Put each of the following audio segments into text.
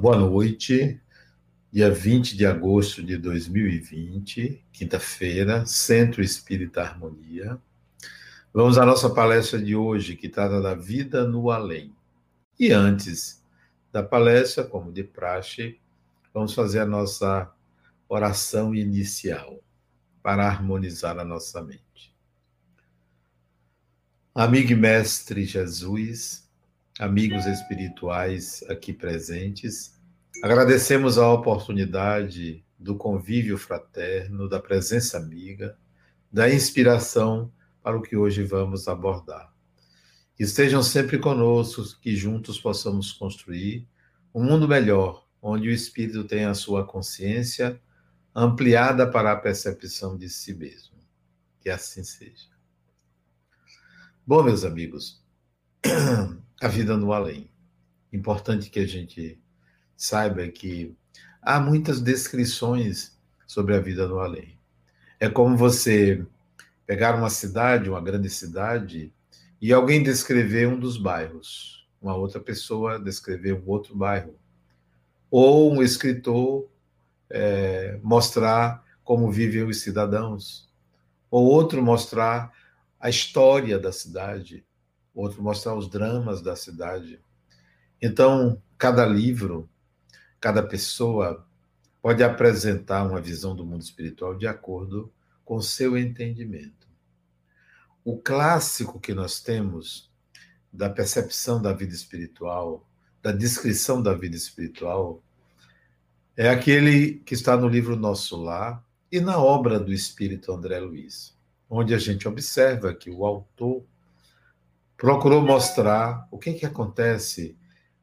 boa noite. Dia 20 de agosto de 2020, quinta-feira, Centro Espírita Harmonia. Vamos à nossa palestra de hoje, que trata da vida no além. E antes da palestra, como de praxe, vamos fazer a nossa oração inicial para harmonizar a nossa mente. Amigo e mestre Jesus, amigos espirituais aqui presentes, agradecemos a oportunidade do convívio fraterno, da presença amiga, da inspiração para o que hoje vamos abordar. Estejam sempre conosco, que juntos possamos construir um mundo melhor, onde o espírito tem a sua consciência ampliada para a percepção de si mesmo. Que assim seja. Bom, meus amigos, a vida no além. Importante que a gente saiba que há muitas descrições sobre a vida no além. É como você pegar uma cidade, uma grande cidade, e alguém descrever um dos bairros, uma outra pessoa descrever um outro bairro, ou um escritor é, mostrar como vivem os cidadãos, ou outro mostrar a história da cidade, outro mostrar os dramas da cidade. Então, cada livro, cada pessoa pode apresentar uma visão do mundo espiritual de acordo com seu entendimento. O clássico que nós temos da percepção da vida espiritual, da descrição da vida espiritual, é aquele que está no livro Nosso Lar e na obra do espírito André Luiz, onde a gente observa que o autor procurou mostrar o que, que acontece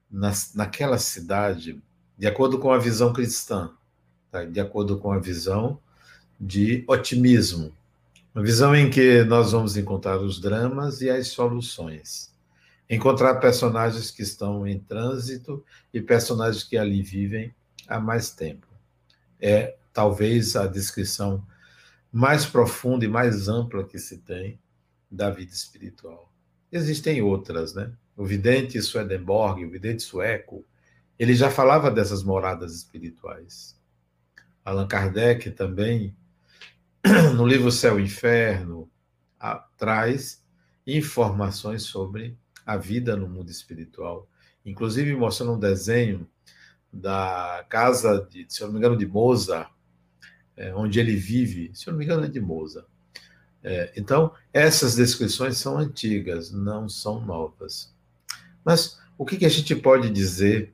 na, naquela cidade, de acordo com a visão cristã, tá? de acordo com a visão de otimismo, uma visão em que nós vamos encontrar os dramas e as soluções. Encontrar personagens que estão em trânsito e personagens que ali vivem há mais tempo. É talvez a descrição mais profunda e mais ampla que se tem da vida espiritual. Existem outras, né? O vidente Swedenborg, o vidente sueco, ele já falava dessas moradas espirituais. Allan Kardec também, no livro Céu e Inferno, traz informações sobre a vida no mundo espiritual, inclusive mostrando um desenho da casa, de, se eu não me engano, de Mozart, é, onde ele vive, se eu não me engano, é de Mozart. É, então, essas descrições são antigas, não são novas. Mas o que, que a gente pode dizer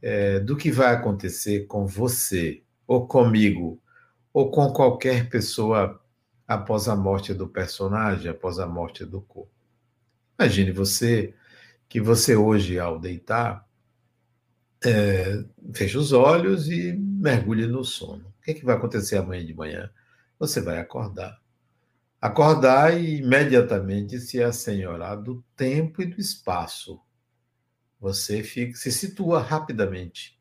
é, do que vai acontecer com você, ou comigo, ou com qualquer pessoa após a morte do personagem, após a morte do corpo? Imagine você que você hoje, ao deitar, é, fecha os olhos e mergulhe no sono. O que, que vai acontecer amanhã de manhã? Você vai acordar acordar e imediatamente se assenhorar do tempo e do espaço. Você fica, se situa rapidamente.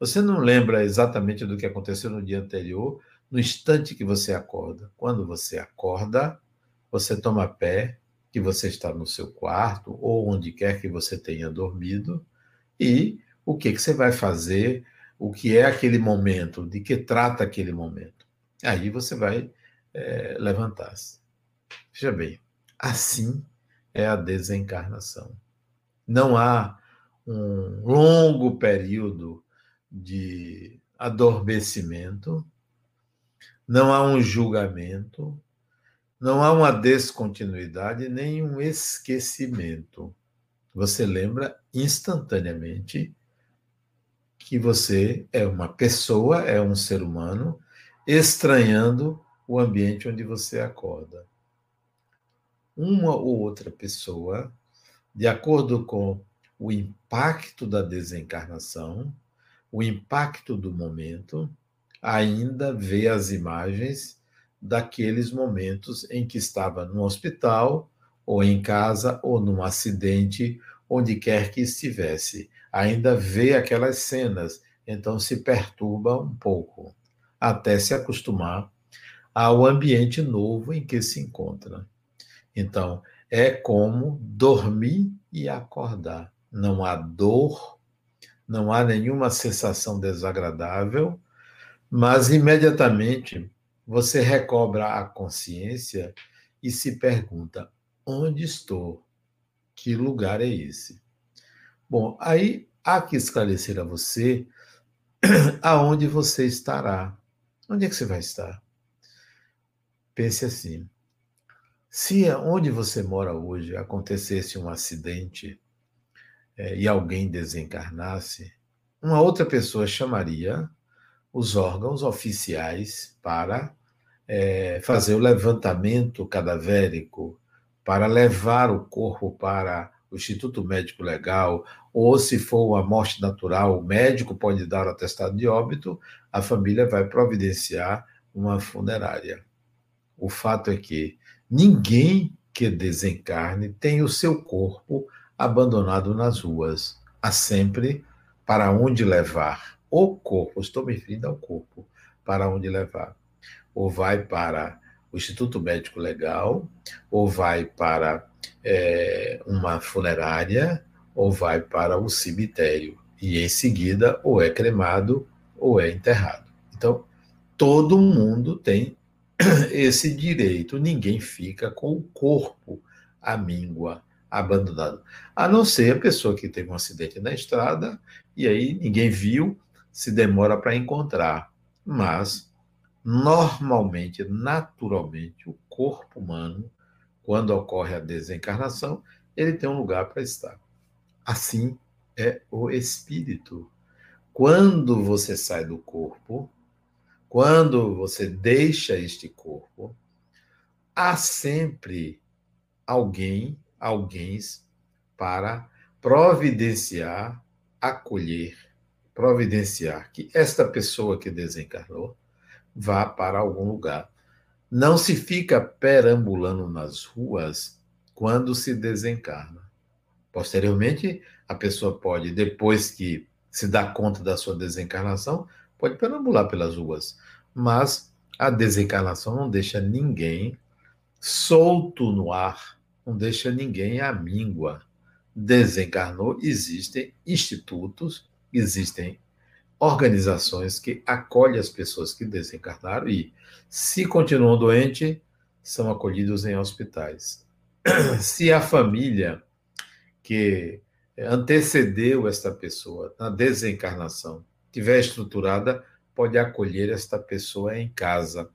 Você não lembra exatamente do que aconteceu no dia anterior, no instante que você acorda. Quando você acorda, você toma pé, que você está no seu quarto ou onde quer que você tenha dormido, e o que, que você vai fazer, o que é aquele momento, de que trata aquele momento. Aí você vai é, levantar-se. Veja bem, assim é a desencarnação. Não há um longo período de adormecimento, não há um julgamento, não há uma descontinuidade nem um esquecimento. Você lembra instantaneamente que você é uma pessoa, é um ser humano, estranhando o ambiente onde você acorda uma ou outra pessoa, de acordo com o impacto da desencarnação, o impacto do momento, ainda vê as imagens daqueles momentos em que estava no hospital, ou em casa, ou num acidente, onde quer que estivesse. Ainda vê aquelas cenas, então se perturba um pouco, até se acostumar ao ambiente novo em que se encontra. Então, é como dormir e acordar. Não há dor, não há nenhuma sensação desagradável, mas imediatamente você recobra a consciência e se pergunta: onde estou? Que lugar é esse? Bom, aí há que esclarecer a você aonde você estará. Onde é que você vai estar? Pense assim: se onde você mora hoje acontecesse um acidente é, e alguém desencarnasse, uma outra pessoa chamaria os órgãos oficiais para é, fazer o levantamento cadavérico, para levar o corpo para o Instituto Médico Legal, ou se for uma morte natural, o médico pode dar o atestado de óbito, a família vai providenciar uma funerária. O fato é que ninguém que desencarne tem o seu corpo abandonado nas ruas. Há sempre para onde levar o corpo, estou me referindo ao corpo, para onde levar. Ou vai para o Instituto Médico Legal, ou vai para é, uma funerária, ou vai para o cemitério. E em seguida, ou é cremado ou é enterrado. Então, todo mundo tem esse direito. Ninguém fica com o corpo à míngua, abandonado. A não ser a pessoa que teve um acidente na estrada e aí ninguém viu, se demora para encontrar. Mas, normalmente, naturalmente, o corpo humano, quando ocorre a desencarnação, ele tem um lugar para estar. Assim é o espírito. Quando você sai do corpo, quando você deixa este corpo, há sempre alguém, alguém para providenciar, acolher, providenciar que esta pessoa que desencarnou vá para algum lugar. Não se fica perambulando nas ruas quando se desencarna. Posteriormente, a pessoa pode, depois que se dá conta da sua desencarnação, pode perambular pelas ruas, mas a desencarnação não deixa ninguém solto no ar, não deixa ninguém à míngua. Desencarnou, existem institutos, existem organizações que acolhem as pessoas que desencarnaram e, se continuam doentes, são acolhidos em hospitais. Se a família que antecedeu esta pessoa na desencarnação tiver estruturada, pode acolher esta pessoa em casa,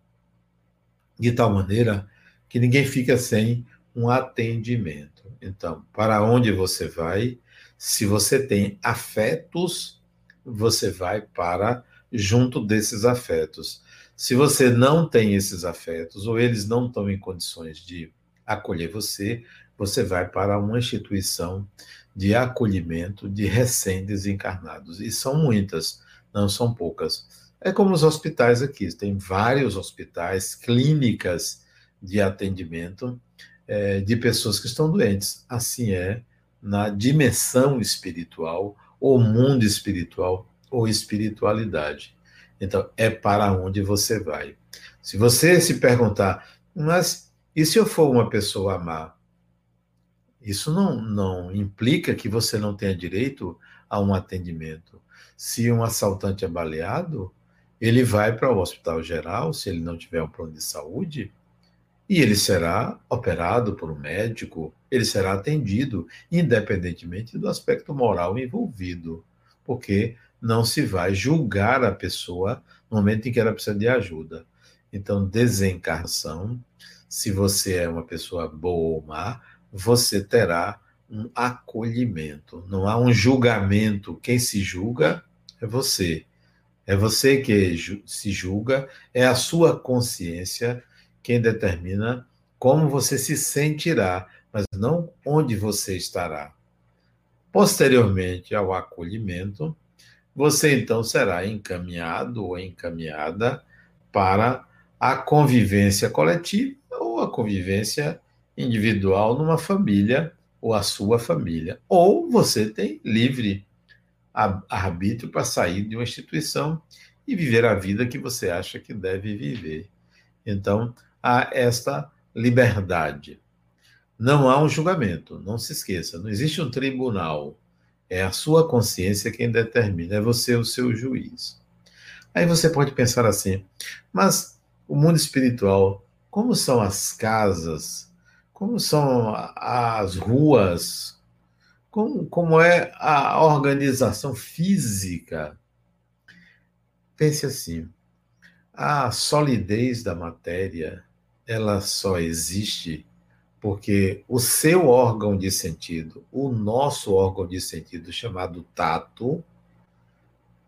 de tal maneira que ninguém fica sem um atendimento. Então, para onde você vai? Se você tem afetos, você vai para junto desses afetos. Se você não tem esses afetos, ou eles não estão em condições de acolher você, você vai para uma instituição de acolhimento de recém-desencarnados. E são muitas, não são poucas. É como os hospitais aqui, tem vários hospitais, clínicas de atendimento é, de pessoas que estão doentes. Assim é na dimensão espiritual, ou mundo espiritual, ou espiritualidade. Então, é para onde você vai. Se você se perguntar, mas e se eu for uma pessoa má? Isso não, não implica que você não tenha direito a um atendimento. Se um assaltante é baleado, ele vai para o hospital geral, se ele não tiver um plano de saúde, e ele será operado por um médico, ele será atendido, independentemente do aspecto moral envolvido, porque não se vai julgar a pessoa no momento em que ela precisa de ajuda. Então, desencarnação, se você é uma pessoa boa ou má, você terá um acolhimento. Não há um julgamento. Quem se julga é você. É você que se julga, é a sua consciência quem determina como você se sentirá, mas não onde você estará. Posteriormente ao acolhimento, você então será encaminhado ou encaminhada para a convivência coletiva ou a convivência individual numa família ou a sua família. Ou você tem livre arbítrio para sair de uma instituição e viver a vida que você acha que deve viver. Então, há esta liberdade. Não há um julgamento, não se esqueça, não existe um tribunal. É a sua consciência quem determina, é você o seu juiz. Aí você pode pensar assim, mas o mundo espiritual, como são as casas, como são as ruas, como, como é a organização física? Pense assim, a solidez da matéria, ela só existe porque o seu órgão de sentido, o nosso órgão de sentido chamado tato,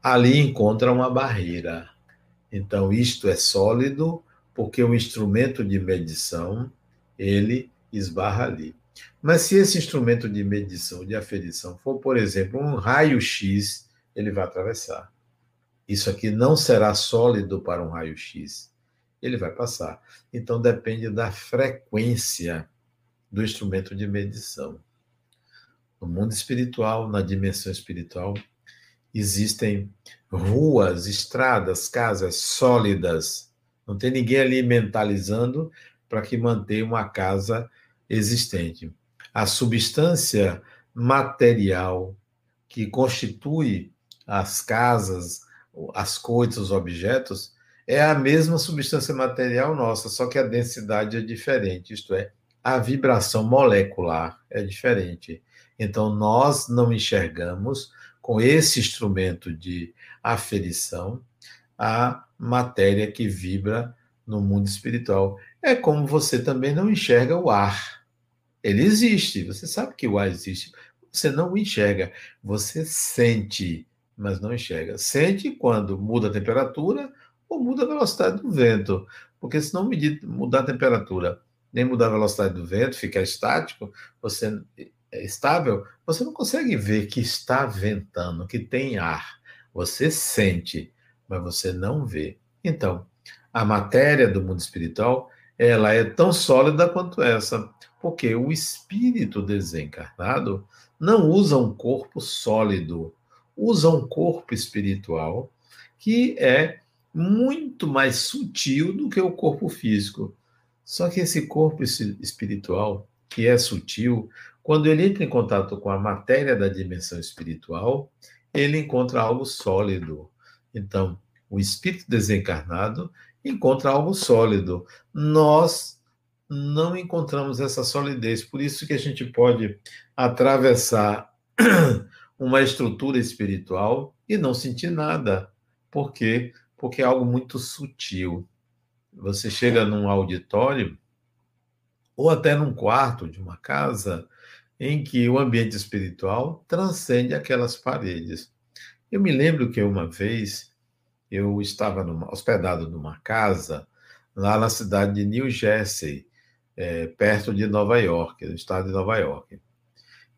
ali encontra uma barreira. Então, isto é sólido porque o instrumento de medição, ele esbarra ali. Mas se esse instrumento de medição, de aferição, for, por exemplo, um raio-x, ele vai atravessar. Isso aqui não será sólido para um raio-x. Ele vai passar. Então, depende da frequência do instrumento de medição. No mundo espiritual, na dimensão espiritual, existem ruas, estradas, casas sólidas. Não tem ninguém ali mentalizando para que mantenha uma casa existente. A substância material que constitui as casas, as coisas, os objetos, é a mesma substância material nossa, só que a densidade é diferente, isto é, a vibração molecular é diferente. Então, nós não enxergamos com esse instrumento de aferição a matéria que vibra no mundo espiritual. É como você também não enxerga o ar. Ele existe, você sabe que o ar existe. Você não enxerga, você sente, mas não enxerga. Sente quando muda a temperatura ou muda a velocidade do vento. Porque se não mudar a temperatura, nem mudar a velocidade do vento, ficar estático, você é estável, você não consegue ver que está ventando, que tem ar. Você sente, mas você não vê. Então, a matéria do mundo espiritual, ela é tão sólida quanto essa, porque o espírito desencarnado não usa um corpo sólido, usa um corpo espiritual que é muito mais sutil do que o corpo físico. Só que esse corpo espiritual, que é sutil, quando ele entra em contato com a matéria da dimensão espiritual, ele encontra algo sólido. Então, o espírito desencarnado encontra algo sólido. Nós não encontramos essa solidez, por isso que a gente pode atravessar uma estrutura espiritual e não sentir nada. Por quê? Porque é algo muito sutil. Você chega num auditório ou até num quarto de uma casa em que o ambiente espiritual transcende aquelas paredes. Eu me lembro que uma vez eu estava numa, hospedado numa casa lá na cidade de New Jersey, é, perto de Nova York, no estado de Nova York.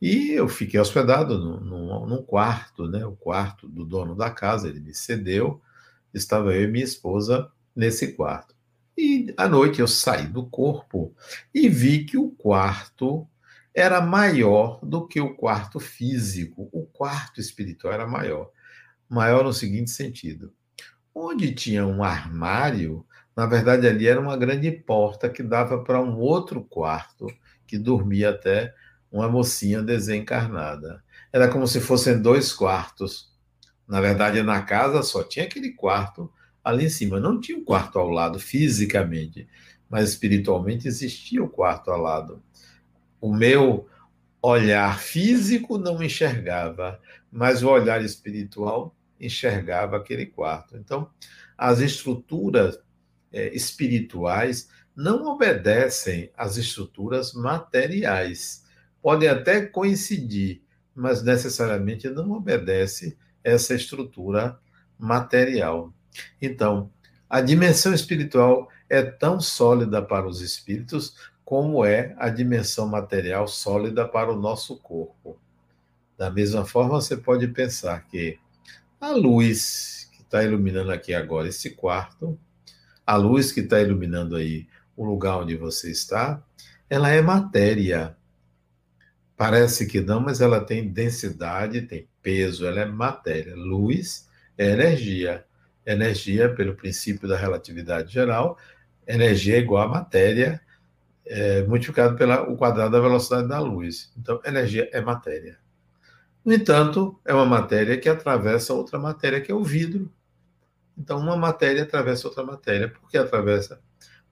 E eu fiquei hospedado num, quarto, né? O quarto do dono da casa, ele me cedeu. Estava eu e minha esposa nesse quarto. E à noite eu saí do corpo e vi que o quarto era maior do que o quarto físico. O quarto espiritual era maior. Maior no seguinte sentido: onde tinha um armário, na verdade ali era uma grande porta que dava para um outro quarto que dormia até uma mocinha desencarnada. Era como se fossem dois quartos. Na verdade, na casa só tinha aquele quarto ali em cima. Não tinha um quarto ao lado fisicamente, mas espiritualmente existia o quarto ao lado. O meu olhar físico não enxergava, mas o olhar espiritual enxergava aquele quarto. Então, as estruturas é, espirituais não obedecem às estruturas materiais. Podem até coincidir, mas necessariamente não obedece essa estrutura material. Então, a dimensão espiritual é tão sólida para os espíritos como é a dimensão material sólida para o nosso corpo. Da mesma forma, você pode pensar que a luz que está iluminando aqui agora esse quarto, a luz que está iluminando aí o lugar onde você está, ela é matéria. Parece que não, mas ela tem densidade, tem peso, ela é matéria. Luz é energia energia, pelo princípio da relatividade geral, energia é igual a matéria é, multiplicado pelo quadrado da velocidade da luz. Então, energia é matéria. No entanto, é uma matéria que atravessa outra matéria, que é o vidro. Então, uma matéria atravessa outra matéria. Por que atravessa?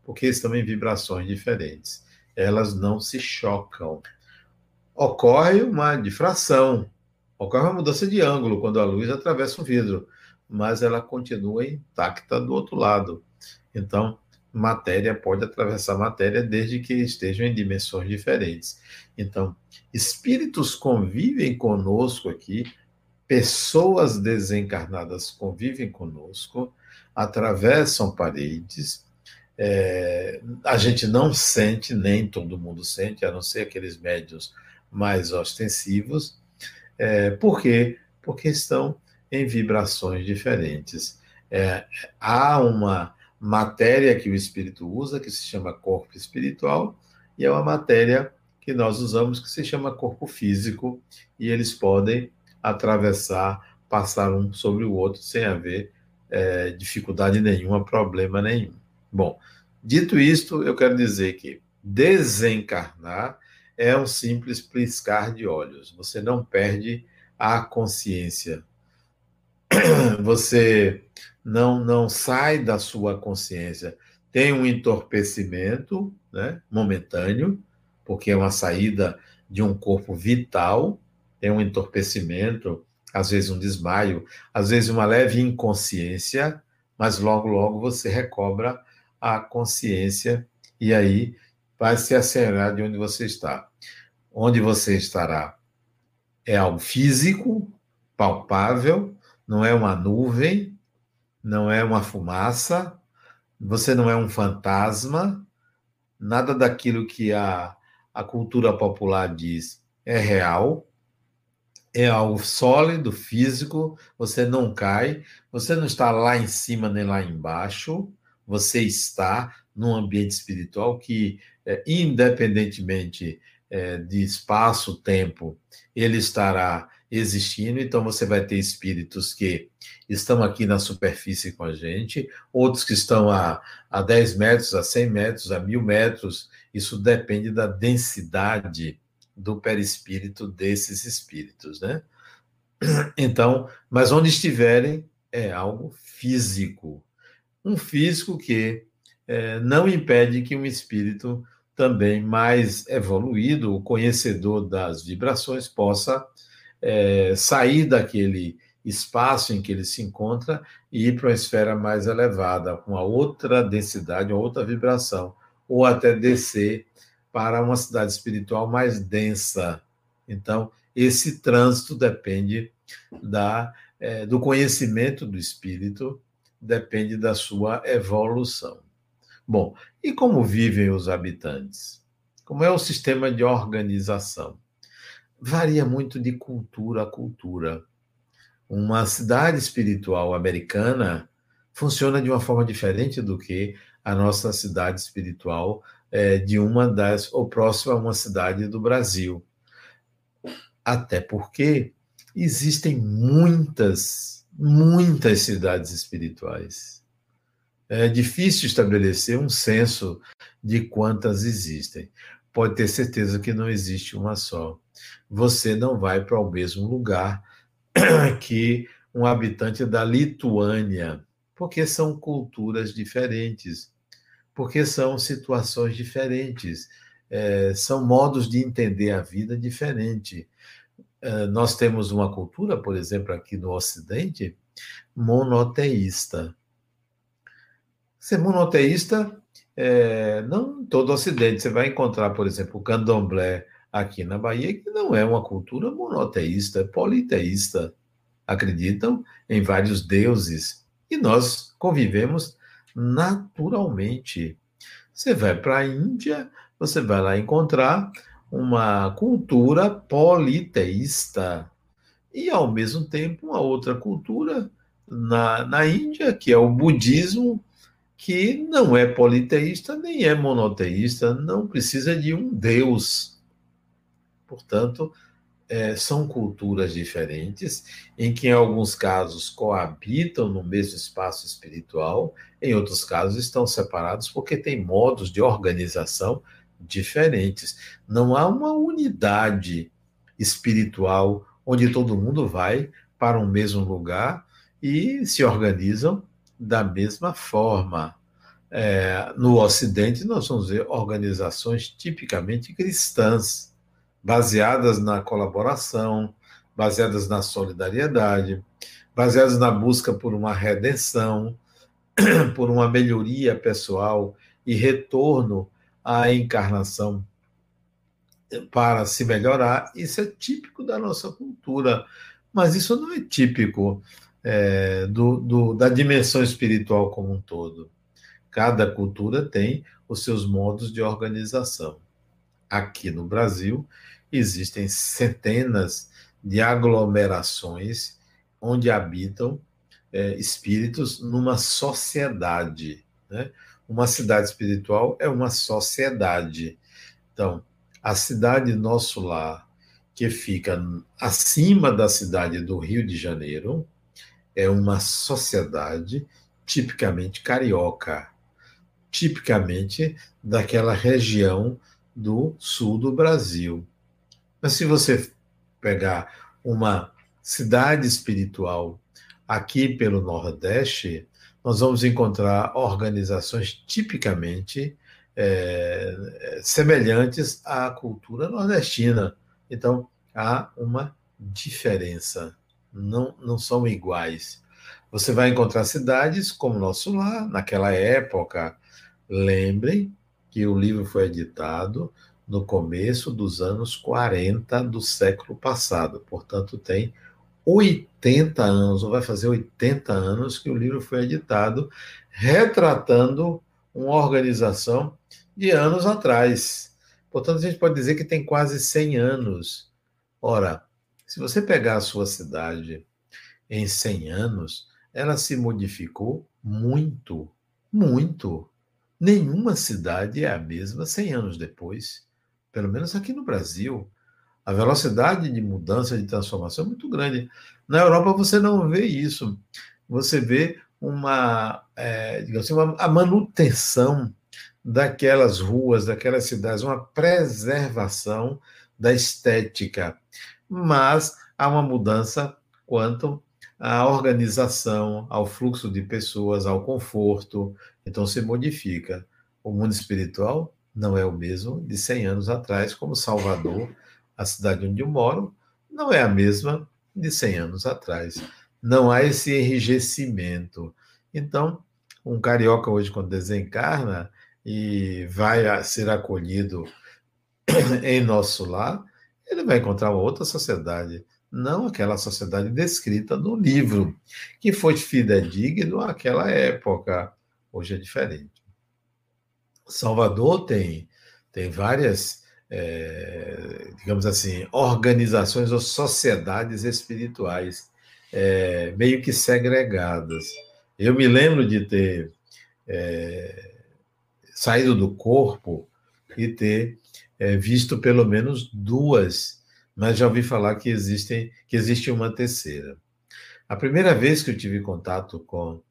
Porque estão em vibrações diferentes. Elas não se chocam. Ocorre uma difração, ocorre uma mudança de ângulo quando a luz atravessa o vidro, mas ela continua intacta do outro lado. Então, matéria pode atravessar matéria desde que estejam em dimensões diferentes. Então, espíritos convivem conosco aqui, pessoas desencarnadas convivem conosco, atravessam paredes. É, a gente não sente, nem todo mundo sente, a não ser aqueles médios mais ostensivos. É, por quê? Porque estão em vibrações diferentes. É, há uma matéria que o espírito usa, que se chama corpo espiritual, e é uma matéria que nós usamos que se chama corpo físico, e eles podem atravessar, passar um sobre o outro sem haver é, dificuldade nenhuma, problema nenhum. Bom, dito isto, eu quero dizer que desencarnar é um simples piscar de olhos. Você não perde a consciência. Você não, não sai da sua consciência. Tem um entorpecimento né, momentâneo, porque é uma saída de um corpo vital, tem um entorpecimento, às vezes um desmaio, às vezes uma leve inconsciência, mas logo, logo você recobra a consciência e aí vai se acelerar de onde você está. Onde você estará é algo físico, palpável, não é uma nuvem, não é uma fumaça, você não é um fantasma, nada daquilo que a, a cultura popular diz é real, é algo sólido, físico, você não cai, você não está lá em cima nem lá embaixo, você está num ambiente espiritual que, é, independentemente é, de espaço, tempo, ele estará existindo, então você vai ter espíritos que estão aqui na superfície com a gente, outros que estão a, a 10 metros, a 100 metros, a 1000 metros, isso depende da densidade do perispírito desses espíritos, né? Então, mas onde estiverem é algo físico, um físico que é, não impede que um espírito também mais evoluído, o conhecedor das vibrações, possa é, sair daquele espaço em que ele se encontra e ir para uma esfera mais elevada, com uma outra densidade, uma outra vibração, ou até descer para uma cidade espiritual mais densa. Então, esse trânsito depende da, é, do conhecimento do espírito, depende da sua evolução. Bom, e como vivem os habitantes? Como é o sistema de organização? Varia muito de cultura a cultura. Uma cidade espiritual americana funciona de uma forma diferente do que a nossa cidade espiritual é, de uma das, ou próxima a uma cidade do Brasil. Até porque existem muitas, muitas cidades espirituais. É difícil estabelecer um censo de quantas existem. Pode ter certeza que não existe uma só você não vai para o mesmo lugar que um habitante da Lituânia, porque são culturas diferentes, porque são situações diferentes, é, são modos de entender a vida diferente. É, nós temos uma cultura, por exemplo, aqui no Ocidente, monoteísta. Ser monoteísta, é, não em todo o Ocidente, você vai encontrar, por exemplo, o candomblé aqui na Bahia que não é uma cultura monoteísta, é politeísta. Acreditam em vários deuses e nós convivemos naturalmente. Você vai para a Índia, você vai lá encontrar uma cultura politeísta e, ao mesmo tempo, uma outra cultura na, na Índia, que é o budismo, que não é politeísta nem é monoteísta, não precisa de um deus Portanto, é, são culturas diferentes, em que, em alguns casos, coabitam no mesmo espaço espiritual, em outros casos, estão separados porque têm modos de organização diferentes. Não há uma unidade espiritual onde todo mundo vai para um mesmo lugar e se organizam da mesma forma. É, no Ocidente, nós vamos ver organizações tipicamente cristãs, baseadas na colaboração, baseadas na solidariedade, baseadas na busca por uma redenção, por uma melhoria pessoal e retorno à encarnação para se melhorar. Isso é típico da nossa cultura, mas isso não é típico é, do, do, da dimensão espiritual como um todo. Cada cultura tem os seus modos de organização. Aqui no Brasil, existem centenas de aglomerações onde habitam é, espíritos numa sociedade. Né? Uma cidade espiritual é uma sociedade. Então, a cidade Nosso Lar, que fica acima da cidade do Rio de Janeiro, é uma sociedade tipicamente carioca, tipicamente daquela região do sul do Brasil. Mas se você pegar uma cidade espiritual aqui pelo Nordeste, nós vamos encontrar organizações tipicamente é, semelhantes à cultura nordestina. Então, há uma diferença, não, não são iguais. Você vai encontrar cidades como Nosso Lar, naquela época. Lembrem que o livro foi editado no começo dos anos 40 do século passado, portanto, tem 80 anos, ou vai fazer 80 anos que o livro foi editado, retratando uma organização de anos atrás. Portanto, a gente pode dizer que tem quase 100 anos. Ora, se você pegar a sua cidade em 100 anos, ela se modificou muito, muito. Nenhuma cidade é a mesma 100 anos depois, pelo menos aqui no Brasil. A velocidade de mudança, de transformação é muito grande. Na Europa você não vê isso. Você vê uma, é, digamos assim, uma, a manutenção daquelas ruas, daquelas cidades, uma preservação da estética. Mas há uma mudança quanto à organização, ao fluxo de pessoas, ao conforto. Então se modifica. O mundo espiritual não é o mesmo de 100 anos atrás, como Salvador a cidade onde eu moro não é a mesma de 100 anos atrás. Não há esse enrijecimento. Então, um carioca hoje, quando desencarna e vai ser acolhido em nosso lar, ele vai encontrar uma outra sociedade, não aquela sociedade descrita no livro, que foi fidedigno àquela época. Hoje é diferente. Salvador tem, tem várias é, digamos assim, organizações ou sociedades espirituais é, meio que segregadas. Eu me lembro de ter é, saído do corpo e ter visto pelo menos duas, mas já ouvi falar que existem que existe uma terceira. A primeira vez que eu tive contato com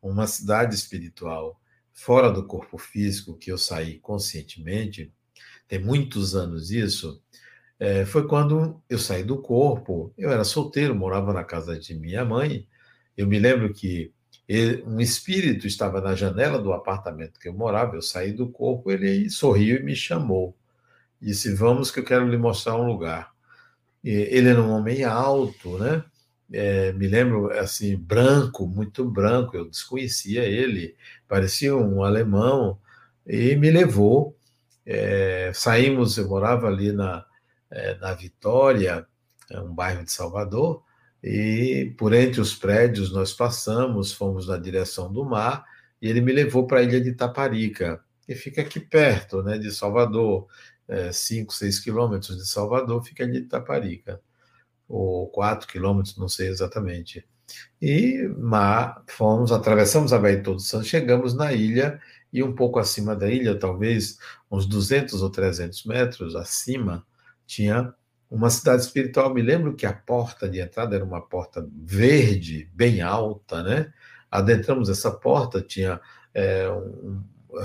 uma cidade espiritual fora do corpo físico, que eu saí conscientemente, tem muitos anos isso, é, foi quando eu saí do corpo. Eu era solteiro, morava na casa de minha mãe. Eu me lembro que um espírito estava na janela do apartamento que eu morava. Eu saí do corpo, ele sorriu e me chamou. Disse: Vamos, que eu quero lhe mostrar um lugar. E ele era um homem alto, né? É, me lembro assim, branco, muito branco. Eu desconhecia ele, parecia um alemão, e me levou é, saímos, eu morava ali na, é, na Vitória, é um bairro de Salvador, e por entre os prédios nós passamos, fomos na direção do mar, e ele me levou para a ilha de Taparica, que fica aqui perto né, de Salvador, 5, é, 6 quilômetros de Salvador, fica ali de Taparica, ou 4 quilômetros, não sei exatamente. E mar, fomos, atravessamos a Baía Todo Santos, chegamos na ilha e um pouco acima da ilha, talvez uns 200 ou 300 metros acima, tinha uma cidade espiritual. Me lembro que a porta de entrada era uma porta verde, bem alta, né? Adentramos essa porta, tinha é, um,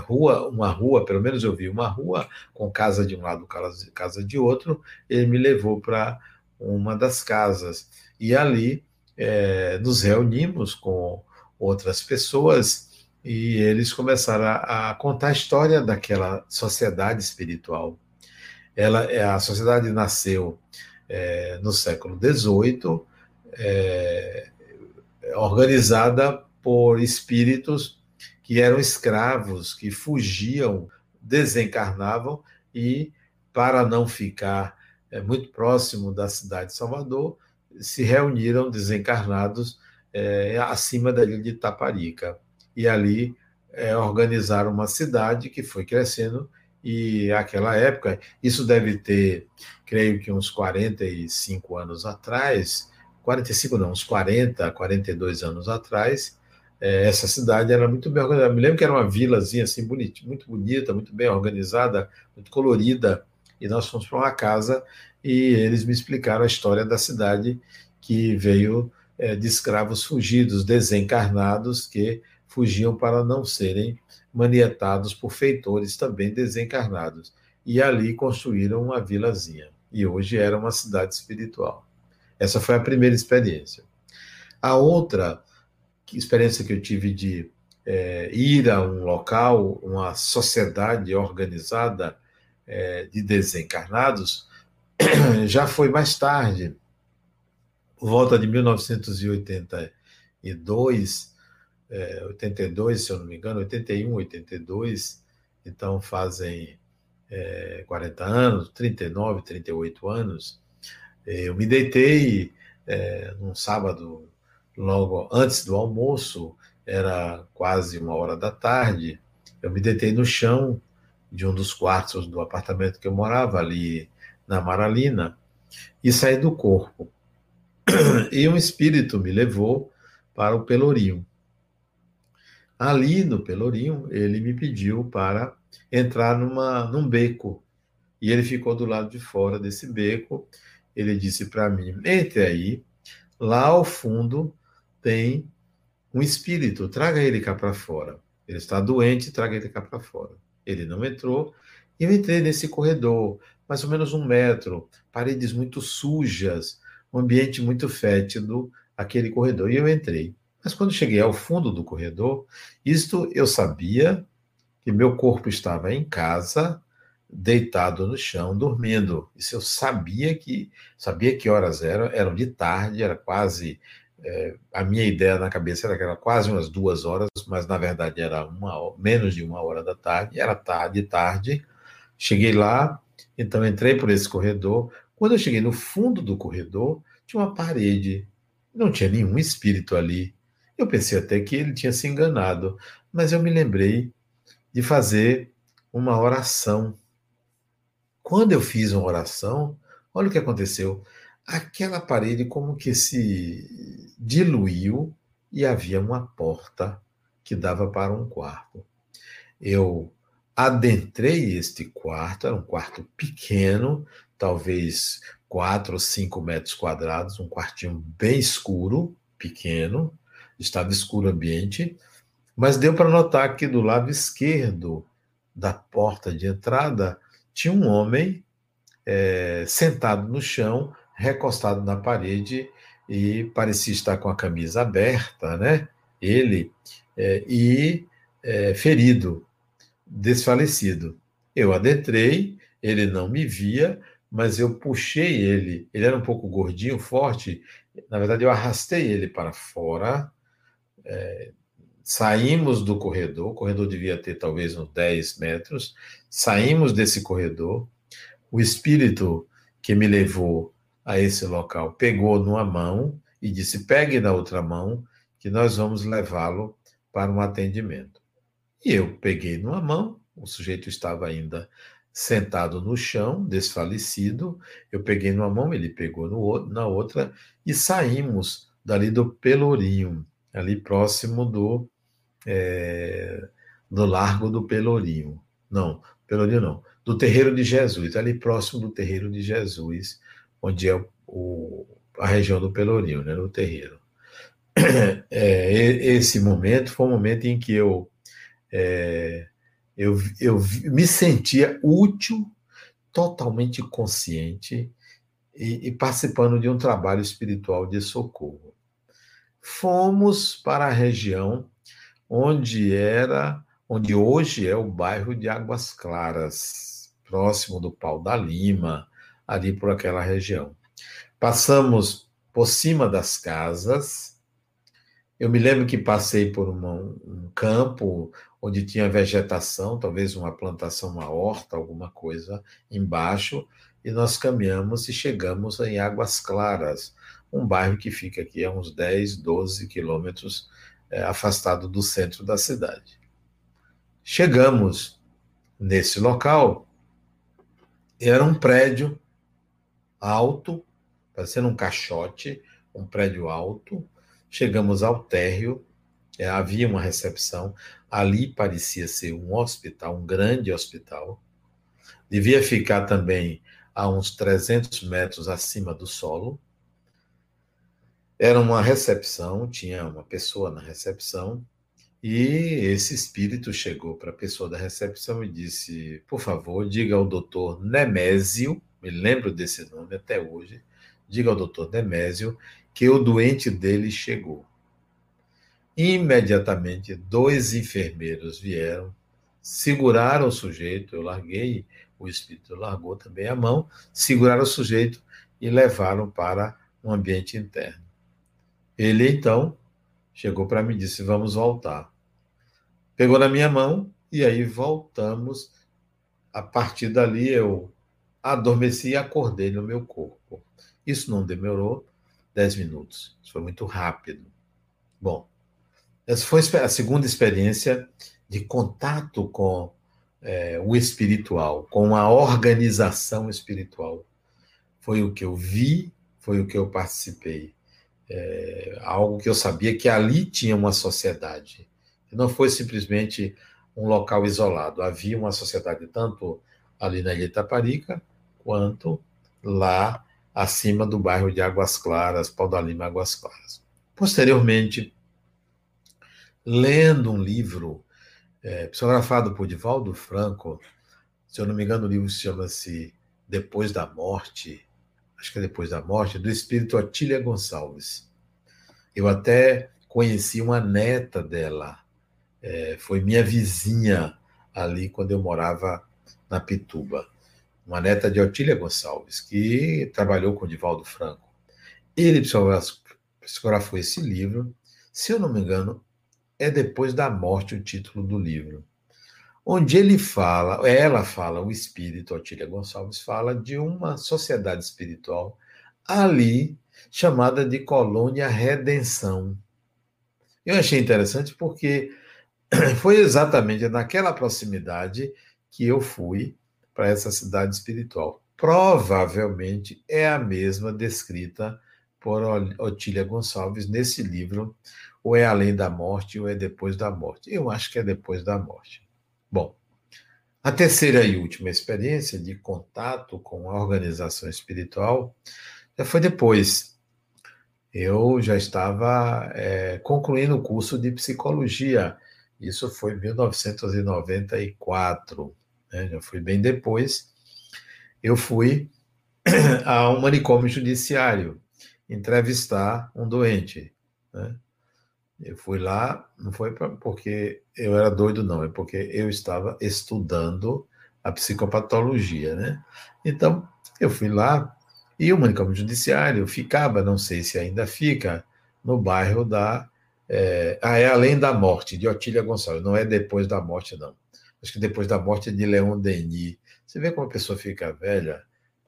rua, uma rua, pelo menos eu vi uma rua com casa de um lado, casa de outro. Ele me levou para uma das casas. E ali é, nos reunimos com outras pessoas e eles começaram a, a, contar a história daquela sociedade espiritual. Ela, é, a sociedade nasceu é, no século XVIII, é, organizada por espíritos que eram escravos, que fugiam, desencarnavam e, para não ficar é, muito próximo da cidade de Salvador, se reuniram desencarnados é, acima da ilha de Taparica. E ali é, organizaram uma cidade que foi crescendo, e aquela época, isso deve ter, creio que uns 45 anos atrás, 45 não, uns 40, 42 anos atrás, é, essa cidade era muito bem organizada. Eu me lembro que era uma vilazinha assim, bonita, muito bonita, muito bem organizada, muito colorida, e nós fomos para uma casa e eles me explicaram a história da cidade que veio é, de escravos fugidos, desencarnados, que fugiam para não serem manietados por feitores também desencarnados. E ali construíram uma vilazinha. E hoje era uma cidade espiritual. Essa foi a primeira experiência. A outra experiência que eu tive de é, ir a um local, uma sociedade organizada é, de desencarnados, já foi mais tarde, por volta de 1982, é, 82, se eu não me engano, 81, 82, então fazem é, 40 anos, 39, 38 anos. É, eu me deitei é, num sábado, logo antes do almoço, era quase uma hora da tarde. Eu me deitei no chão de um dos quartos do apartamento que eu morava ali na Maralina e saí do corpo. E um espírito me levou para o Pelourinho. Ali no Pelourinho, ele me pediu para entrar numa, num beco. E ele ficou do lado de fora desse beco. Ele disse para mim: entre aí, lá ao fundo tem um espírito, traga ele cá para fora. Ele está doente, traga ele cá para fora. Ele não entrou. E eu entrei nesse corredor, mais ou menos um metro, paredes muito sujas, um ambiente muito fétido, aquele corredor. E eu entrei. Mas quando cheguei ao fundo do corredor, isto eu sabia que meu corpo estava em casa, deitado no chão, dormindo. Isso eu sabia que sabia que horas eram, eram de tarde, era quase a minha ideia na cabeça era que era quase umas duas horas, mas na verdade era uma menos de uma hora da tarde, era tarde, tarde. Cheguei lá, então entrei por esse corredor. Quando eu cheguei no fundo do corredor, tinha uma parede, não tinha nenhum espírito ali. Eu pensei até que ele tinha se enganado, mas eu me lembrei de fazer uma oração. Quando eu fiz uma oração, olha o que aconteceu. Aquela parede como que se diluiu e havia uma porta que dava para um quarto. Eu adentrei este quarto, era um quarto pequeno, talvez quatro ou cinco metros quadrados, um quartinho bem escuro, pequeno, estava escuro o ambiente, mas deu para notar que do lado esquerdo da porta de entrada tinha um homem é, sentado no chão, recostado na parede e parecia estar com a camisa aberta, né? Ele é, e é, ferido, desfalecido. Eu adentrei, ele não me via, mas eu puxei ele. Ele era um pouco gordinho, forte. Na verdade, eu arrastei ele para fora é, saímos do corredor, o corredor devia ter talvez uns 10 metros, saímos desse corredor, o espírito que me levou a esse local pegou numa mão e disse: pegue na outra mão, que nós vamos levá-lo para um atendimento. E eu peguei numa mão, o sujeito estava ainda sentado no chão, desfalecido. Eu peguei numa mão, ele pegou no, na outra e saímos dali do Pelourinho ali próximo do, é, do Largo do Pelourinho. Não, Pelourinho não, do Terreiro de Jesus, ali próximo do Terreiro de Jesus, onde é o, a região do Pelourinho, né, no terreiro. É, esse momento foi um momento em que eu, é, eu, eu me sentia útil, totalmente consciente e, e participando de um trabalho espiritual de socorro. Fomos para a região onde era, onde hoje é o bairro de Águas Claras, próximo do Pau da Lima, ali por aquela região. Passamos por cima das casas. Eu me lembro que passei por uma, um campo onde tinha vegetação, talvez uma plantação, uma horta, alguma coisa embaixo, e nós caminhamos e chegamos em Águas Claras, um bairro que fica aqui a uns 10, 12 quilômetros é, afastado do centro da cidade. Chegamos nesse local, era um prédio alto, parecendo um caixote, um prédio alto. Chegamos ao térreo, é, havia uma recepção, ali parecia ser um hospital, um grande hospital. Devia ficar também a uns 300 metros acima do solo. Era uma recepção, tinha uma pessoa na recepção, e esse espírito chegou para a pessoa da recepção e disse: Por favor, diga ao doutor Nemésio, me lembro desse nome até hoje, diga ao doutor Nemésio que o doente dele chegou. Imediatamente, dois enfermeiros vieram, seguraram o sujeito, eu larguei o espírito largou também a mão, seguraram o sujeito e levaram para um ambiente interno. Ele então chegou para mim e disse: Vamos voltar. Pegou na minha mão e aí voltamos. A partir dali eu adormeci e acordei no meu corpo. Isso não demorou dez minutos. Isso foi muito rápido. Bom, essa foi a segunda experiência de contato com é, o espiritual, com a organização espiritual. Foi o que eu vi, foi o que eu participei. É, algo que eu sabia que ali tinha uma sociedade. Não foi simplesmente um local isolado. Havia uma sociedade tanto ali na Ilha Itaparica, quanto lá acima do bairro de Águas Claras, Pau da Lima, Águas Claras. Posteriormente, lendo um livro é, psicografado por Divaldo Franco, se eu não me engano, o livro chama-se Depois da Morte, acho que é Depois da Morte, do espírito Otília Gonçalves. Eu até conheci uma neta dela, é, foi minha vizinha ali quando eu morava na Pituba. Uma neta de Otília Gonçalves, que trabalhou com Divaldo Franco. Ele psicografou esse livro, se eu não me engano, é depois da morte o título do livro. Onde ele fala, ela fala, o espírito, Otília Gonçalves, fala de uma sociedade espiritual ali chamada de Colônia Redenção. Eu achei interessante porque foi exatamente naquela proximidade que eu fui para essa cidade espiritual. Provavelmente é a mesma descrita por Otília Gonçalves nesse livro ou é além da morte, ou é depois da morte. Eu acho que é depois da morte. Bom, a terceira e última experiência de contato com a organização espiritual já foi depois. Eu já estava é, concluindo o curso de psicologia. Isso foi em 1994, né? já foi bem depois. Eu fui a um manicômio judiciário entrevistar um doente. Né? Eu fui lá, não foi pra, porque eu era doido, não, é porque eu estava estudando a psicopatologia, né? Então, eu fui lá e o manicômio judiciário ficava, não sei se ainda fica, no bairro da. É, ah, é Além da Morte, de Otília Gonçalves, não é depois da morte, não. Acho que depois da morte de Leon Denis. Você vê como a pessoa fica velha,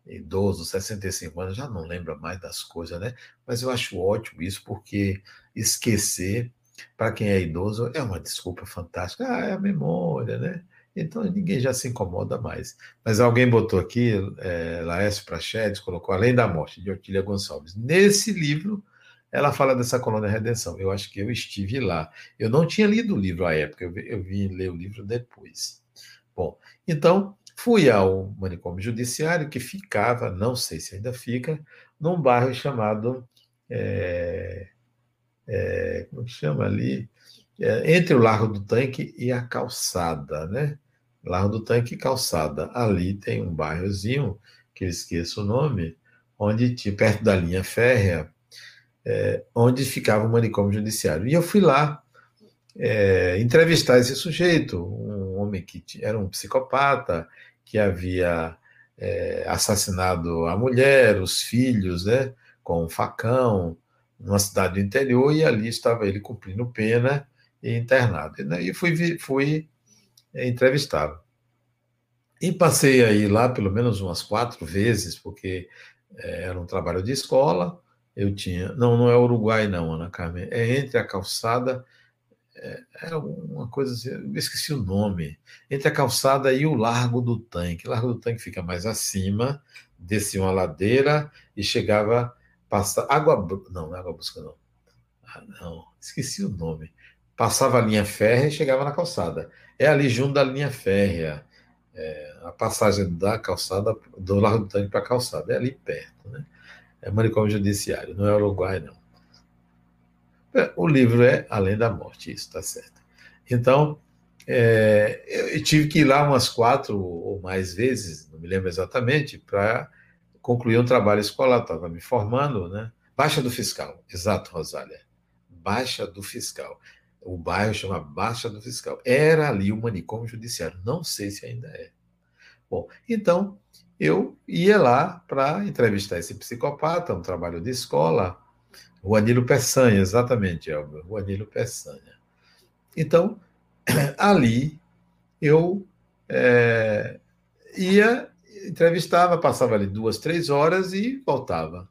idoso, 65 anos, já não lembra mais das coisas, né? Mas eu acho ótimo isso, porque esquecer, para quem é idoso, é uma desculpa fantástica. Ah, é a memória, né? Então ninguém já se incomoda mais. Mas alguém botou aqui, é, Laércio Prachedes, colocou Além da Morte, de Otília Gonçalves. Nesse livro, ela fala dessa colônia redenção. Eu acho que eu estive lá. Eu não tinha lido o livro à época, eu, vim ler o livro depois. Bom, então fui ao manicômio judiciário, que ficava, não sei se ainda fica, num bairro chamado é, é, como chama ali? É, entre o Largo do Tanque e a Calçada, né? Largo do Tanque e Calçada. Ali tem um bairrozinho, que eu esqueço o nome, onde perto da linha férrea, é, onde ficava o manicômio judiciário. E eu fui lá é, entrevistar esse sujeito, um homem que era um psicopata, que havia é, assassinado a mulher, os filhos, né, com um facão, numa cidade do interior, e ali estava ele cumprindo pena e internado. E fui, fui entrevistá-lo. E passei aí lá pelo menos umas quatro vezes, porque é, era um trabalho de escola, eu tinha. Não, não é Uruguai, não, Ana Carmen. É entre a calçada. É, é uma coisa assim, eu esqueci o nome. Entre a calçada e o Largo do Tanque. O Largo do Tanque fica mais acima, descia uma ladeira e chegava. Passa, água. Não, não é água busca, não. Ah, não, esqueci o nome. Passava a linha férrea e chegava na calçada. É ali junto da linha férrea. É, a passagem da calçada, do Largo do Tanque para a calçada, é ali perto, né? É manicômio judiciário, não é Uruguai, não. É, o livro é Além da Morte, isso está certo. Então, é, eu tive que ir lá umas quatro ou mais vezes, não me lembro exatamente, para concluir um trabalho escolar. Estava me formando, né? Baixa do Fiscal, exato, Rosália. Baixa do Fiscal. O bairro chama Baixa do Fiscal. Era ali o manicômio judiciário. Não sei se ainda é. Bom, então eu ia lá para entrevistar esse psicopata, um trabalho de escola, o Anilo Peçanha, exatamente, Elber, o Anilo Peçanha. Então, ali eu é, ia, entrevistava, passava ali duas, três horas e voltava.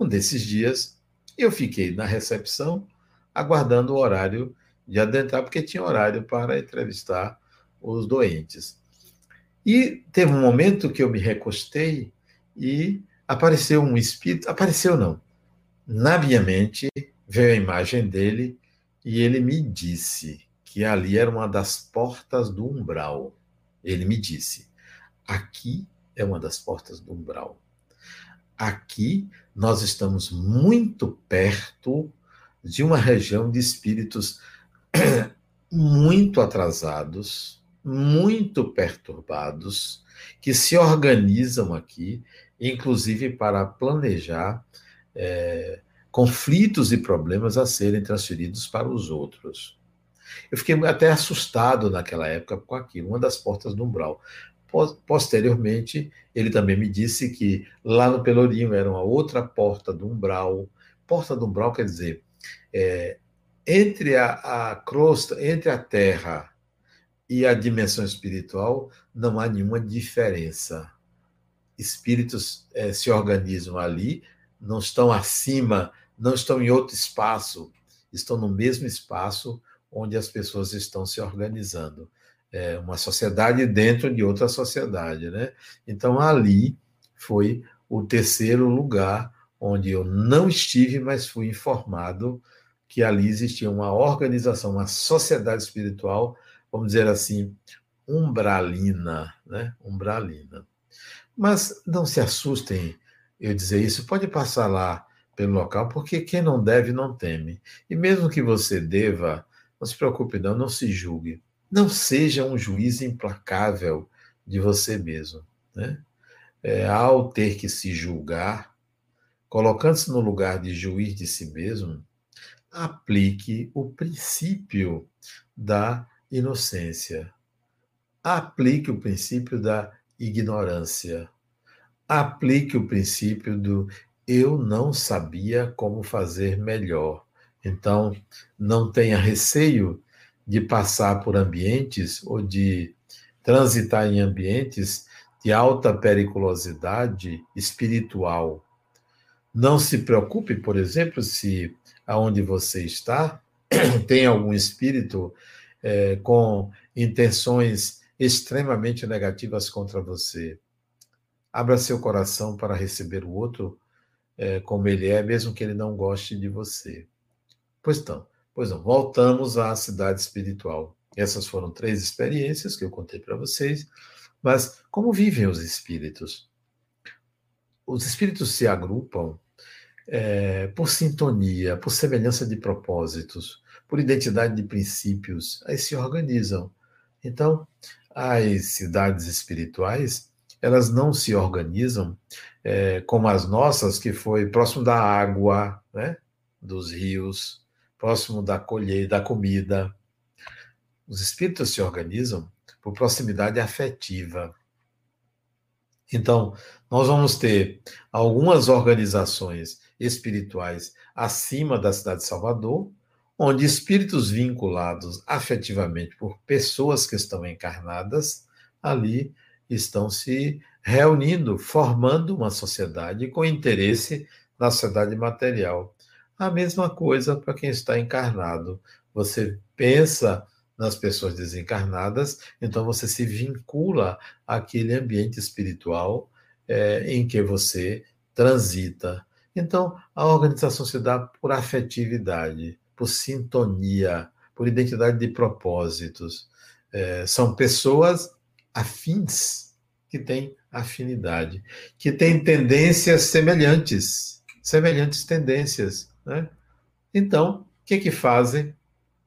Um desses dias, eu fiquei na recepção, aguardando o horário de adentrar, porque tinha horário para entrevistar os doentes. E teve um momento que eu me recostei e apareceu um espírito, apareceu não, na minha mente veio a imagem dele e ele me disse que ali era uma das portas do umbral. Ele me disse: aqui é uma das portas do umbral. Aqui nós estamos muito perto de uma região de espíritos muito atrasados, muito perturbados, que se organizam aqui, inclusive para planejar é, conflitos e problemas a serem transferidos para os outros. Eu fiquei até assustado naquela época com aquilo, uma das portas do umbral. Posteriormente, ele também me disse que lá no Pelourinho era uma outra porta do umbral. Porta do umbral quer dizer, é, entre a, a crosta, entre a terra e a dimensão espiritual, não há nenhuma diferença. Espíritos é, se organizam ali, não estão acima, não estão em outro espaço, estão no mesmo espaço onde as pessoas estão se organizando. É uma sociedade dentro de outra sociedade, né? Então ali foi o terceiro lugar onde eu não estive, mas fui informado que ali existia uma organização, uma sociedade espiritual vamos dizer assim, umbralina, né? Umbralina. Mas não se assustem eu dizer isso, pode passar lá pelo local, porque quem não deve não teme. E mesmo que você deva, não se preocupe não, não se julgue. Não seja um juiz implacável de você mesmo, né? É, ao ter que se julgar, colocando-se no lugar de juiz de si mesmo, aplique o princípio da inocência. Aplique o princípio da ignorância. Aplique o princípio do eu não sabia como fazer melhor. Então, não tenha receio de passar por ambientes ou de transitar em ambientes de alta periculosidade espiritual. Não se preocupe, por exemplo, se aonde você está tem algum espírito é, com intenções extremamente negativas contra você. Abra seu coração para receber o outro é, como ele é, mesmo que ele não goste de você. Pois então, pois não, voltamos à cidade espiritual. Essas foram três experiências que eu contei para vocês, mas como vivem os espíritos? Os espíritos se agrupam é, por sintonia, por semelhança de propósitos por identidade de princípios, aí se organizam. Então, as cidades espirituais elas não se organizam é, como as nossas, que foi próximo da água, né? dos rios, próximo da colheita, da comida. Os espíritos se organizam por proximidade afetiva. Então, nós vamos ter algumas organizações espirituais acima da cidade de Salvador, onde espíritos vinculados afetivamente por pessoas que estão encarnadas ali estão se reunindo, formando uma sociedade com interesse na sociedade material. A mesma coisa para quem está encarnado. Você pensa nas pessoas desencarnadas, então você se vincula àquele ambiente espiritual é, em que você transita. Então, a organização se dá por afetividade, por sintonia, por identidade de propósitos. É, são pessoas afins, que têm afinidade, que têm tendências semelhantes, semelhantes tendências. Né? Então, o que, que fazem?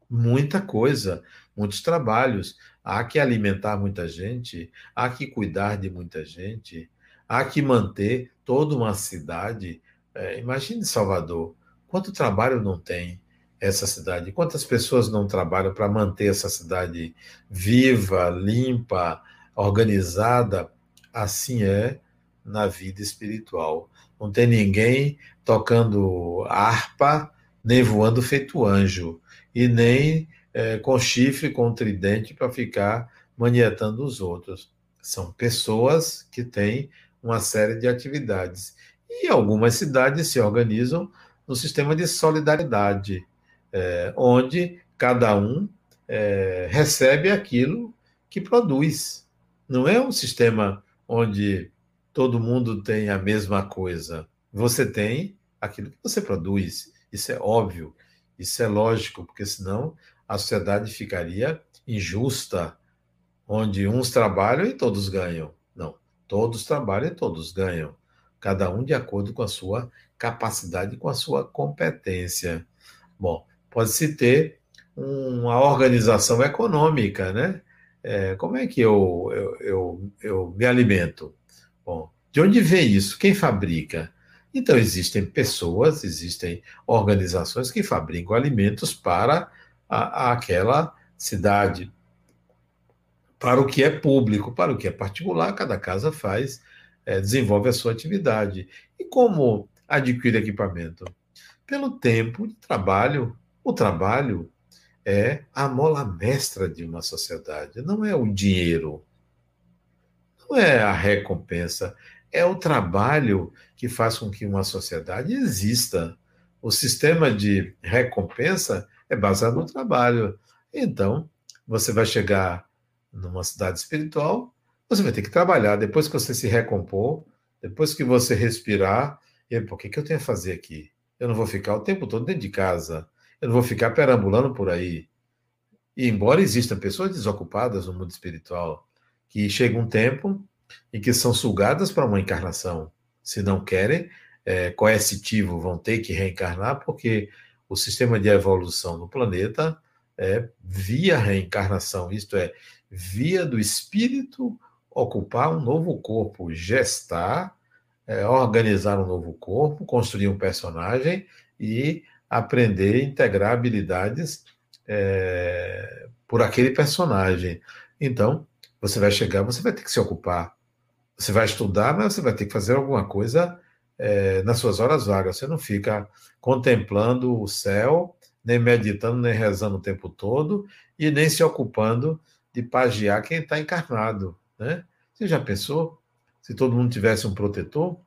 Muita coisa muitos trabalhos. Há que alimentar muita gente, há que cuidar de muita gente, há que manter toda uma cidade. É, imagine Salvador, quanto trabalho não tem essa cidade? Quantas pessoas não trabalham para manter essa cidade viva, limpa, organizada? Assim é na vida espiritual. Não tem ninguém tocando harpa, nem voando feito anjo, e nem é, com chifre, com tridente, para ficar manietando os outros. São pessoas que têm uma série de atividades. E algumas cidades se organizam no sistema de solidariedade, é, onde cada um é, recebe aquilo que produz. Não é um sistema onde todo mundo tem a mesma coisa. Você tem aquilo que você produz. Isso é óbvio, isso é lógico, porque senão a sociedade ficaria injusta, onde uns trabalham e todos ganham. Não, todos trabalham e todos ganham, cada um de acordo com a sua capacidade, com a sua competência. Bom, pode-se ter uma organização econômica, né? É, como é que eu, eu, eu, eu me alimento? Bom, de onde vem isso? Quem fabrica? Então, existem pessoas, existem organizações que fabricam alimentos para a, àquela cidade. Para o que é público, para o que é particular, cada casa faz, é, desenvolve a sua atividade. E como adquire equipamento? Pelo tempo de trabalho. O trabalho é a mola mestra de uma sociedade, não é o dinheiro, não é a recompensa, é o trabalho que faz com que uma sociedade exista. O sistema de recompensa é baseado no trabalho. Então, você vai chegar numa cidade espiritual, você vai ter que trabalhar. Depois que você se recompor, depois que você respirar, e por que, que eu tenho a fazer aqui? Eu não vou ficar o tempo todo dentro de casa. Eu não vou ficar perambulando por aí. E embora existam pessoas desocupadas no mundo espiritual, que chega um tempo em que são sugadas para uma encarnação. Se não querem, é, coercitivo, vão ter que reencarnar, porque o sistema de evolução do planeta é via reencarnação, isto é, via do espírito ocupar um novo corpo, gestar, é, organizar um novo corpo, construir um personagem e aprender a integrar habilidades é, por aquele personagem. Então, você vai chegar, você vai ter que se ocupar. Você vai estudar, mas você vai ter que fazer alguma coisa é, nas suas horas vagas. Você não fica contemplando o céu, nem meditando, nem rezando o tempo todo, e nem se ocupando de pagiar quem está encarnado. Né? Você já pensou? Se todo mundo tivesse um protetor,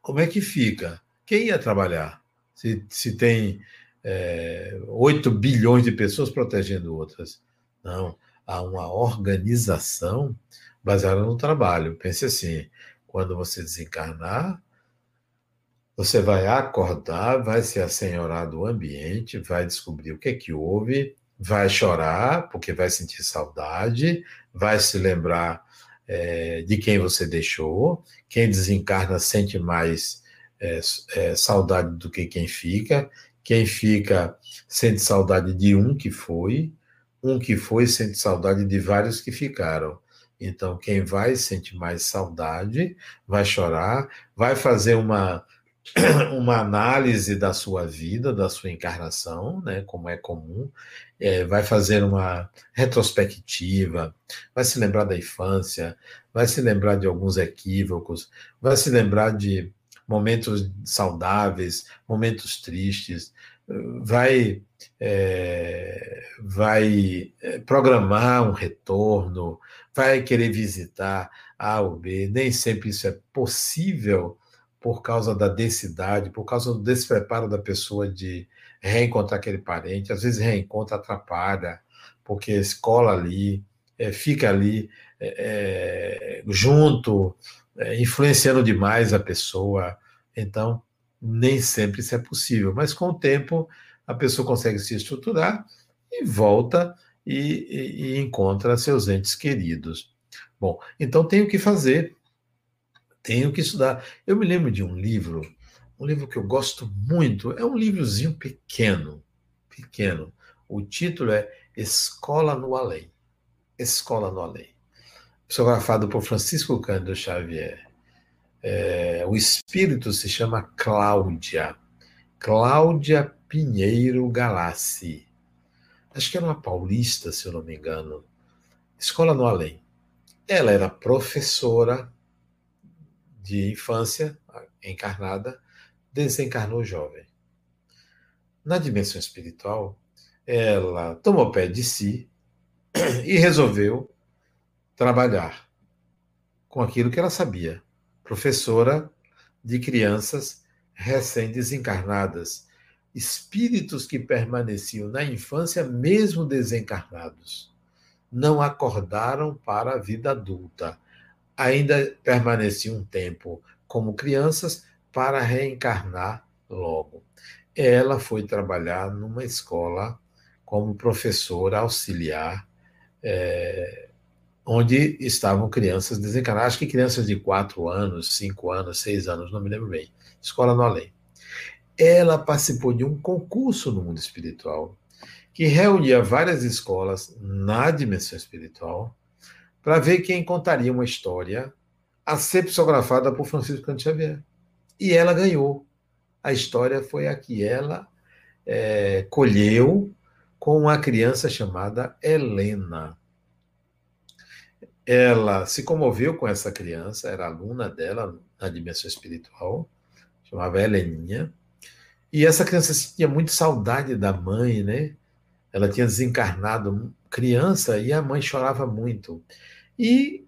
como é que fica? Quem ia trabalhar? Se, se tem é, 8 bilhões de pessoas protegendo outras. Não, há uma organização baseada no trabalho. Pense assim: quando você desencarnar, você vai acordar, vai se assenhorar do ambiente, vai descobrir o que é que houve, vai chorar, porque vai sentir saudade, vai se lembrar é, de quem você deixou. Quem desencarna sente mais é, é, saudade do que quem fica. Quem fica sente saudade de um que foi, um que foi sente saudade de vários que ficaram. Então, quem vai sente mais saudade, vai chorar, vai fazer uma, uma análise da sua vida, da sua encarnação, né, como é comum, é, vai fazer uma retrospectiva, vai se lembrar da infância, vai se lembrar de alguns equívocos, vai se lembrar de momentos saudáveis, momentos tristes, vai, é, vai é, programar um retorno, vai querer visitar A ou B. Nem sempre isso é possível por causa da densidade, por causa do despreparo da pessoa de reencontrar aquele parente. Às vezes reencontra, atrapalha, porque escola ali, é, fica ali é, é, junto, é, influenciando demais a pessoa. Então, nem sempre isso é possível, mas com o tempo a pessoa consegue se estruturar e volta e, e, e encontra seus entes queridos. Bom, então tenho que fazer, tenho que estudar. Eu me lembro de um livro, um livro que eu gosto muito, é um livrozinho pequeno, pequeno. O título é Escola no Além. Escola no Além. Psicografado por Francisco Cândido Xavier. É, o espírito se chama Cláudia. Cláudia Pinheiro Galassi. Acho que era uma paulista, se eu não me engano. Escola no Além. Ela era professora de infância encarnada, desencarnou jovem. Na dimensão espiritual, ela tomou pé de si e resolveu trabalhar com aquilo que ela sabia, professora de crianças recém-desencarnadas, espíritos que permaneciam na infância mesmo desencarnados. Não acordaram para a vida adulta. Ainda permaneciam um tempo como crianças para reencarnar logo. Ela foi trabalhar numa escola como professora auxiliar é, onde estavam crianças desencarnadas, acho que crianças de 4 anos, 5 anos, 6 anos, não me lembro bem, escola no além. Ela participou de um concurso no mundo espiritual que reunia várias escolas na dimensão espiritual para ver quem contaria uma história a ser psicografada por Francisco Canto Xavier. E ela ganhou. A história foi a que ela é, colheu com uma criança chamada Helena ela se comoveu com essa criança, era aluna dela na dimensão espiritual, chamava Heleninha, e essa criança tinha muito saudade da mãe, né? Ela tinha desencarnado criança e a mãe chorava muito. E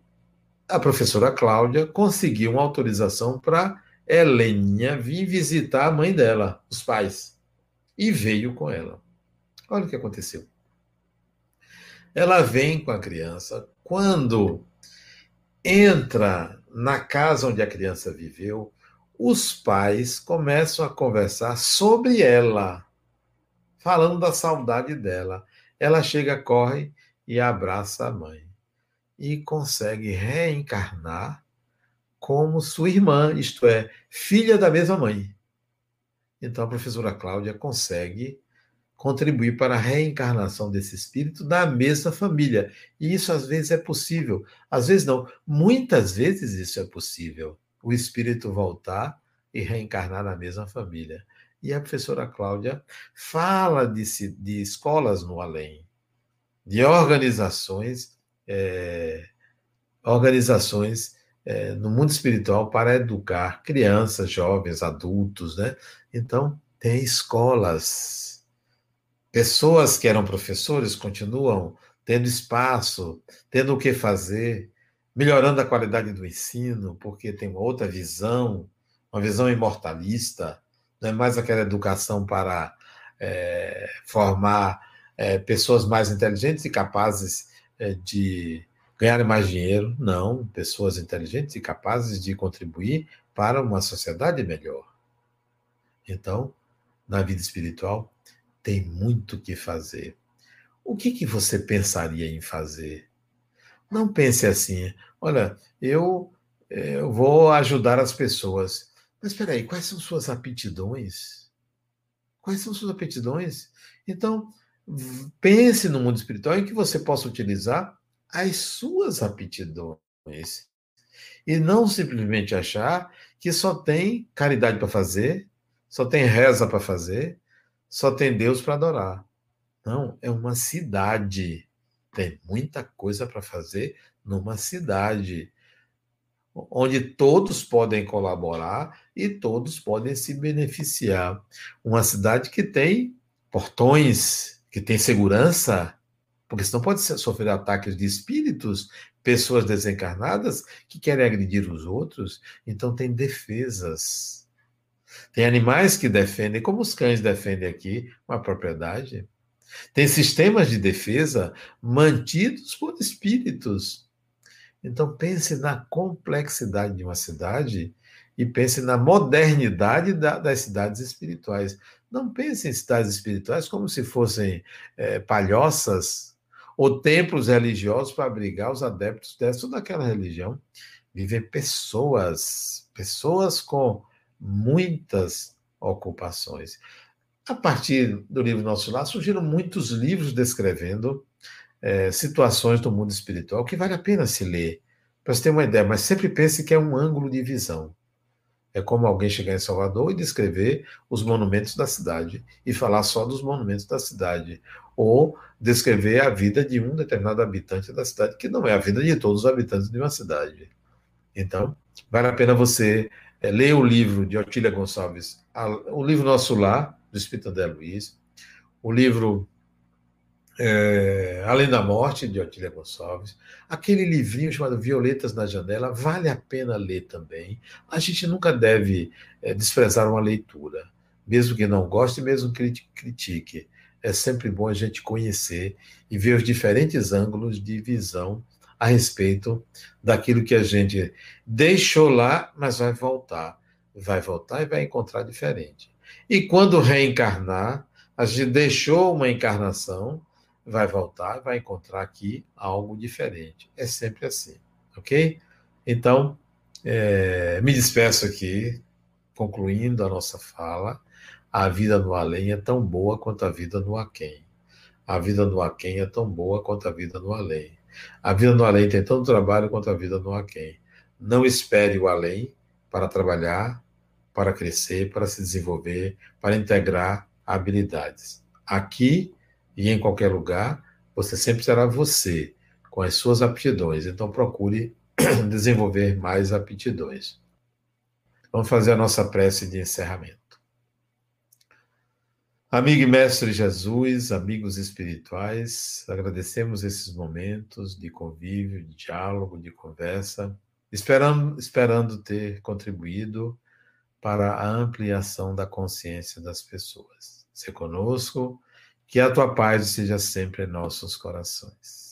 a professora Cláudia conseguiu uma autorização para Heleninha vir visitar a mãe dela, os pais, e veio com ela. Olha o que aconteceu. Ela vem com a criança, quando entra na casa onde a criança viveu, os pais começam a conversar sobre ela, falando da saudade dela. Ela chega, corre e abraça a mãe. E consegue reencarnar como sua irmã, isto é, filha da mesma mãe. Então a professora Cláudia consegue contribuir para a reencarnação desse espírito na mesma família. E isso às vezes é possível, às vezes não, muitas vezes isso é possível, o espírito voltar e reencarnar na mesma família. E a professora Cláudia fala de, de escolas no além, de organizações, é, organizações é, no mundo espiritual para educar crianças, jovens, adultos, né? Então, tem escolas Pessoas que eram professores continuam tendo espaço, tendo o que fazer, melhorando a qualidade do ensino, porque tem uma outra visão, uma visão imortalista, não é mais aquela educação para é, formar é, pessoas mais inteligentes e capazes é, de ganhar mais dinheiro, não, pessoas inteligentes e capazes de contribuir para uma sociedade melhor. Então, na vida espiritual, tem muito que fazer. O que, que você pensaria em fazer? Não pense assim, olha, eu, eh, eu vou ajudar as pessoas. Mas espera aí, quais são suas aptidões? Quais são suas aptidões? Então, pense no mundo espiritual em que você possa utilizar as suas aptidões. E não simplesmente achar que só tem caridade para fazer, só tem reza para fazer, só tem Deus para adorar. Não, é uma cidade. Tem muita coisa para fazer numa cidade onde todos podem colaborar e todos podem se beneficiar. Uma cidade que tem portões, que tem segurança, porque senão pode sofrer ataques de espíritos, pessoas desencarnadas que querem agredir os outros, então tem defesas. Tem animais que defendem, como os cães defendem aqui, uma propriedade. Tem sistemas de defesa mantidos por espíritos. Então pense na complexidade de uma cidade e pense na modernidade da, das cidades espirituais. Não pense em cidades espirituais como se fossem é, palhoças ou templos religiosos para abrigar os adeptos dessa ou daquela religião. Vivem pessoas, pessoas com muitas ocupações. A partir do livro Nosso Lar, surgiram muitos livros descrevendo é, situações do mundo espiritual que vale a pena se ler, para você ter uma ideia, mas sempre pense que é um ângulo de visão. É como alguém chegar em Salvador e descrever os monumentos da cidade e falar só dos monumentos da cidade, ou descrever a vida de um determinado habitante da cidade, que não é a vida de todos os habitantes de uma cidade. Então, vale a pena você é, ler o livro de Otília Gonçalves, a, o livro Nosso Lar, do Espírito André Luiz, o livro é, Além da Morte, de Otília Gonçalves, aquele livrinho chamado Violetas na Janela, vale a pena ler também. A gente nunca deve é, desprezar uma leitura, mesmo que não goste, mesmo que critique. É sempre bom a gente conhecer e ver os diferentes ângulos de visão a respeito daquilo que a gente deixou lá, mas vai voltar. Vai voltar e vai encontrar diferente. E quando reencarnar, a gente deixou uma encarnação, vai voltar, vai encontrar aqui algo diferente. É sempre assim, ok? Então, é, me despeço aqui, concluindo a nossa fala. A vida no além é tão boa quanto a vida no aquém. A vida no aquém é tão boa quanto a vida no além. A vida no além tem tanto trabalho quanto a vida no aquém. Não espere o além para trabalhar, para crescer, para se desenvolver, para integrar habilidades. Aqui e em qualquer lugar, você sempre será você, com as suas aptidões. Então, procure desenvolver mais aptidões. Vamos fazer a nossa prece de encerramento. Amigo e mestre Jesus, amigos espirituais, agradecemos esses momentos de convívio, de diálogo, de conversa, esperando, esperando ter contribuído para a ampliação da consciência das pessoas. Se conosco, que a tua paz seja sempre em nossos corações.